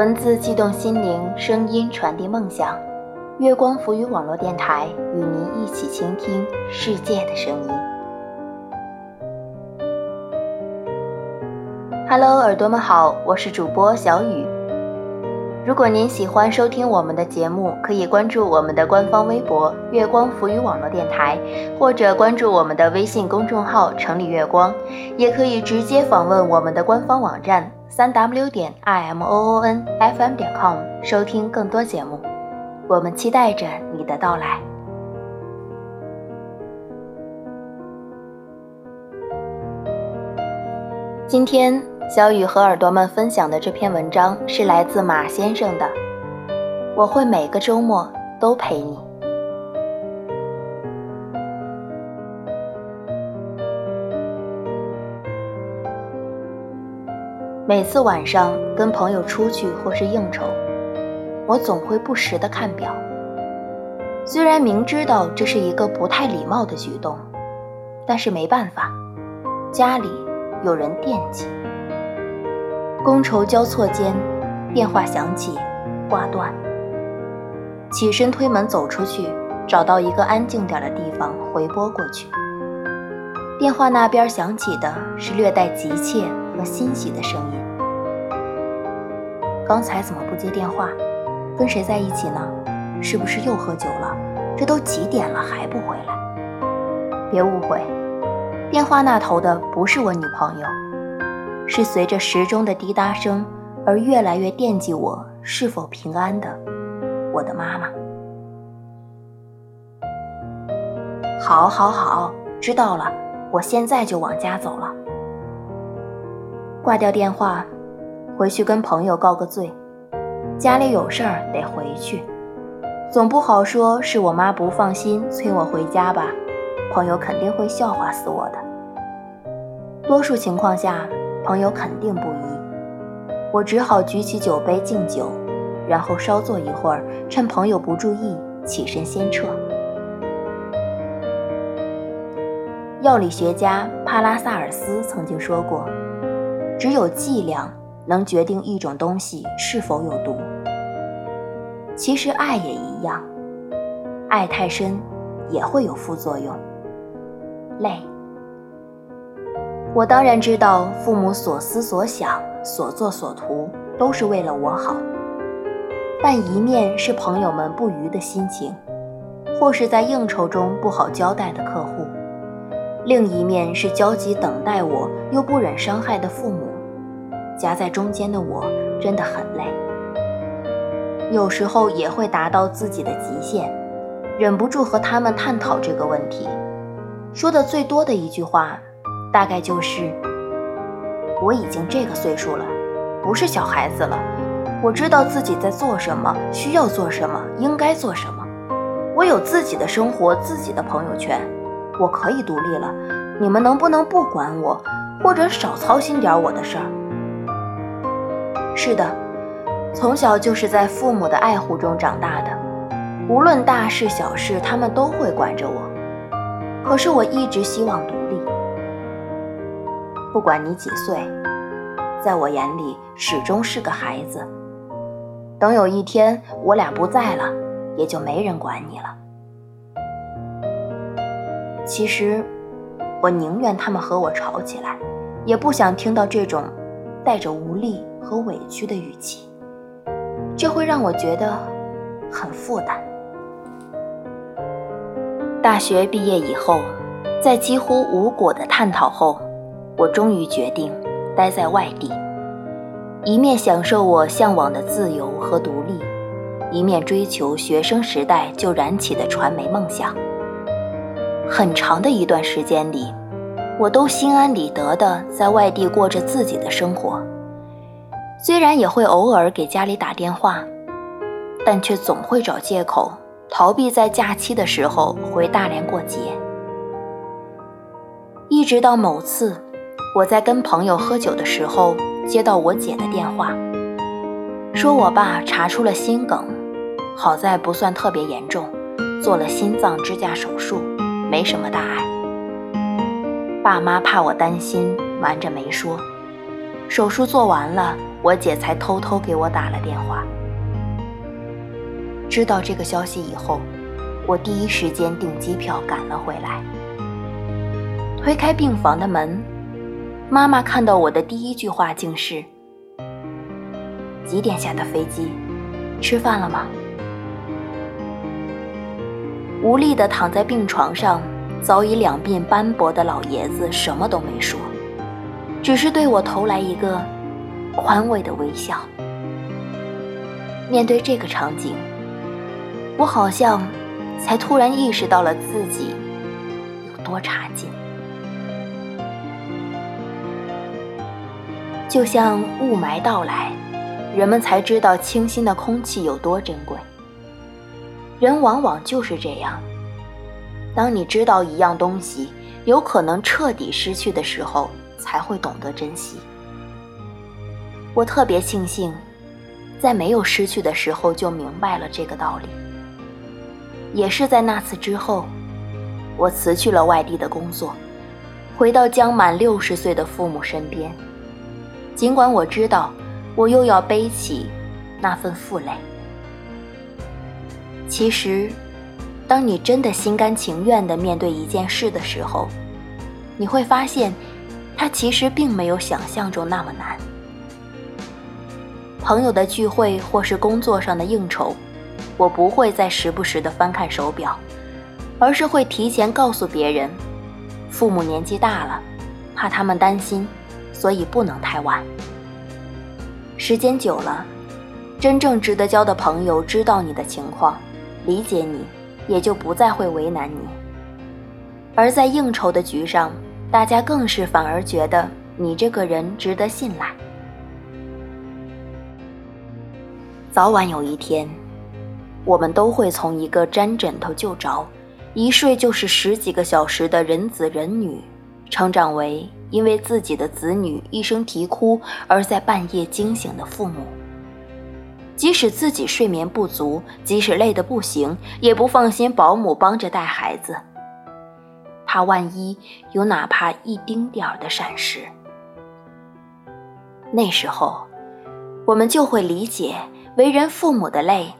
文字悸动心灵，声音传递梦想。月光浮语网络电台与您一起倾听世界的声音。Hello，耳朵们好，我是主播小雨。如果您喜欢收听我们的节目，可以关注我们的官方微博“月光浮语网络电台”，或者关注我们的微信公众号“城里月光”，也可以直接访问我们的官方网站。三 w 点 i m o o n f m 点 com 收听更多节目，我们期待着你的到来。今天小雨和耳朵们分享的这篇文章是来自马先生的，我会每个周末都陪你。每次晚上跟朋友出去或是应酬，我总会不时地看表。虽然明知道这是一个不太礼貌的举动，但是没办法，家里有人惦记。觥筹交错间，电话响起，挂断。起身推门走出去，找到一个安静点的地方回拨过去。电话那边响起的是略带急切和欣喜的声音。刚才怎么不接电话？跟谁在一起呢？是不是又喝酒了？这都几点了还不回来？别误会，电话那头的不是我女朋友，是随着时钟的滴答声而越来越惦记我是否平安的我的妈妈。好，好，好，知道了，我现在就往家走了。挂掉电话。回去跟朋友告个罪，家里有事儿得回去，总不好说是我妈不放心催我回家吧？朋友肯定会笑话死我的。多数情况下，朋友肯定不依，我只好举起酒杯敬酒，然后稍坐一会儿，趁朋友不注意起身先撤。药理学家帕拉萨尔斯曾经说过：“只有剂量。”能决定一种东西是否有毒。其实爱也一样，爱太深也会有副作用，累。我当然知道父母所思所想、所作所图都是为了我好，但一面是朋友们不愉的心情，或是在应酬中不好交代的客户，另一面是焦急等待我又不忍伤害的父母。夹在中间的我真的很累，有时候也会达到自己的极限，忍不住和他们探讨这个问题。说的最多的一句话，大概就是：“我已经这个岁数了，不是小孩子了。我知道自己在做什么，需要做什么，应该做什么。我有自己的生活，自己的朋友圈，我可以独立了。你们能不能不管我，或者少操心点我的事儿？”是的，从小就是在父母的爱护中长大的，无论大事小事，他们都会管着我。可是我一直希望独立。不管你几岁，在我眼里始终是个孩子。等有一天我俩不在了，也就没人管你了。其实，我宁愿他们和我吵起来，也不想听到这种带着无力。和委屈的语气，这会让我觉得很负担。大学毕业以后，在几乎无果的探讨后，我终于决定待在外地，一面享受我向往的自由和独立，一面追求学生时代就燃起的传媒梦想。很长的一段时间里，我都心安理得地在外地过着自己的生活。虽然也会偶尔给家里打电话，但却总会找借口逃避在假期的时候回大连过节。一直到某次，我在跟朋友喝酒的时候接到我姐的电话，说我爸查出了心梗，好在不算特别严重，做了心脏支架手术，没什么大碍。爸妈怕我担心，瞒着没说。手术做完了。我姐才偷偷给我打了电话。知道这个消息以后，我第一时间订机票赶了回来。推开病房的门，妈妈看到我的第一句话竟是：“几点下的飞机？吃饭了吗？”无力地躺在病床上，早已两鬓斑驳的老爷子什么都没说，只是对我投来一个宽慰的微笑。面对这个场景，我好像才突然意识到了自己有多差劲。就像雾霾到来，人们才知道清新的空气有多珍贵。人往往就是这样，当你知道一样东西有可能彻底失去的时候，才会懂得珍惜。我特别庆幸，在没有失去的时候就明白了这个道理。也是在那次之后，我辞去了外地的工作，回到将满六十岁的父母身边。尽管我知道，我又要背起那份负累。其实，当你真的心甘情愿地面对一件事的时候，你会发现，它其实并没有想象中那么难。朋友的聚会或是工作上的应酬，我不会再时不时地翻看手表，而是会提前告诉别人，父母年纪大了，怕他们担心，所以不能太晚。时间久了，真正值得交的朋友知道你的情况。理解你，也就不再会为难你。而在应酬的局上，大家更是反而觉得你这个人值得信赖。早晚有一天，我们都会从一个沾枕头就着、一睡就是十几个小时的人子人女，成长为因为自己的子女一声啼哭而在半夜惊醒的父母。即使自己睡眠不足，即使累得不行，也不放心保姆帮着带孩子，怕万一有哪怕一丁点儿的闪失。那时候，我们就会理解，为人父母的累，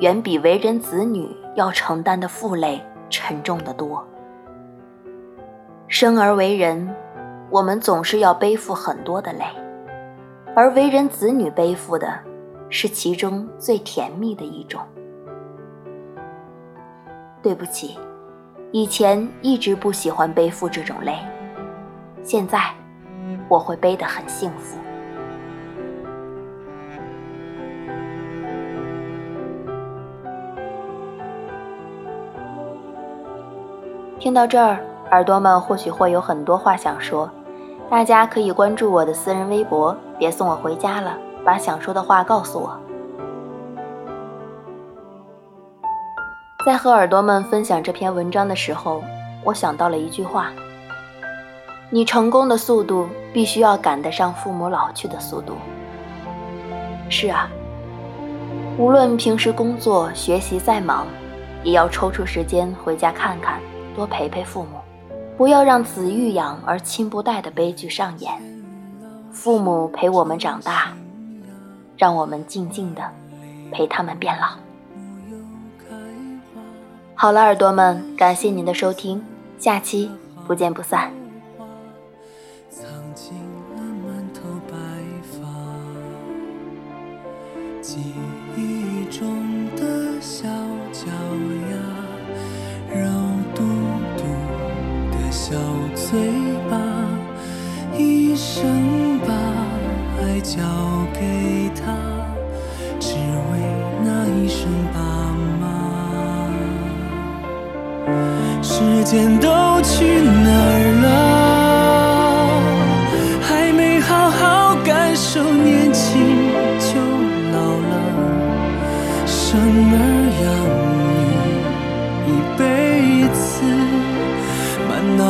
远比为人子女要承担的负累沉重的多。生而为人，我们总是要背负很多的累，而为人子女背负的。是其中最甜蜜的一种。对不起，以前一直不喜欢背负这种累，现在我会背得很幸福。听到这儿，耳朵们或许会有很多话想说，大家可以关注我的私人微博，别送我回家了。把想说的话告诉我。在和耳朵们分享这篇文章的时候，我想到了一句话：你成功的速度必须要赶得上父母老去的速度。是啊，无论平时工作学习再忙，也要抽出时间回家看看，多陪陪父母，不要让子欲养而亲不待的悲剧上演。父母陪我们长大。让我们静静的陪他们变老。好了，耳朵们，感谢您的收听，下期不见不散。记忆中的小生把爱交给他，只为那一声爸妈。时间都去哪儿了？还没好好感受年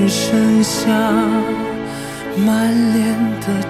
只剩下满脸的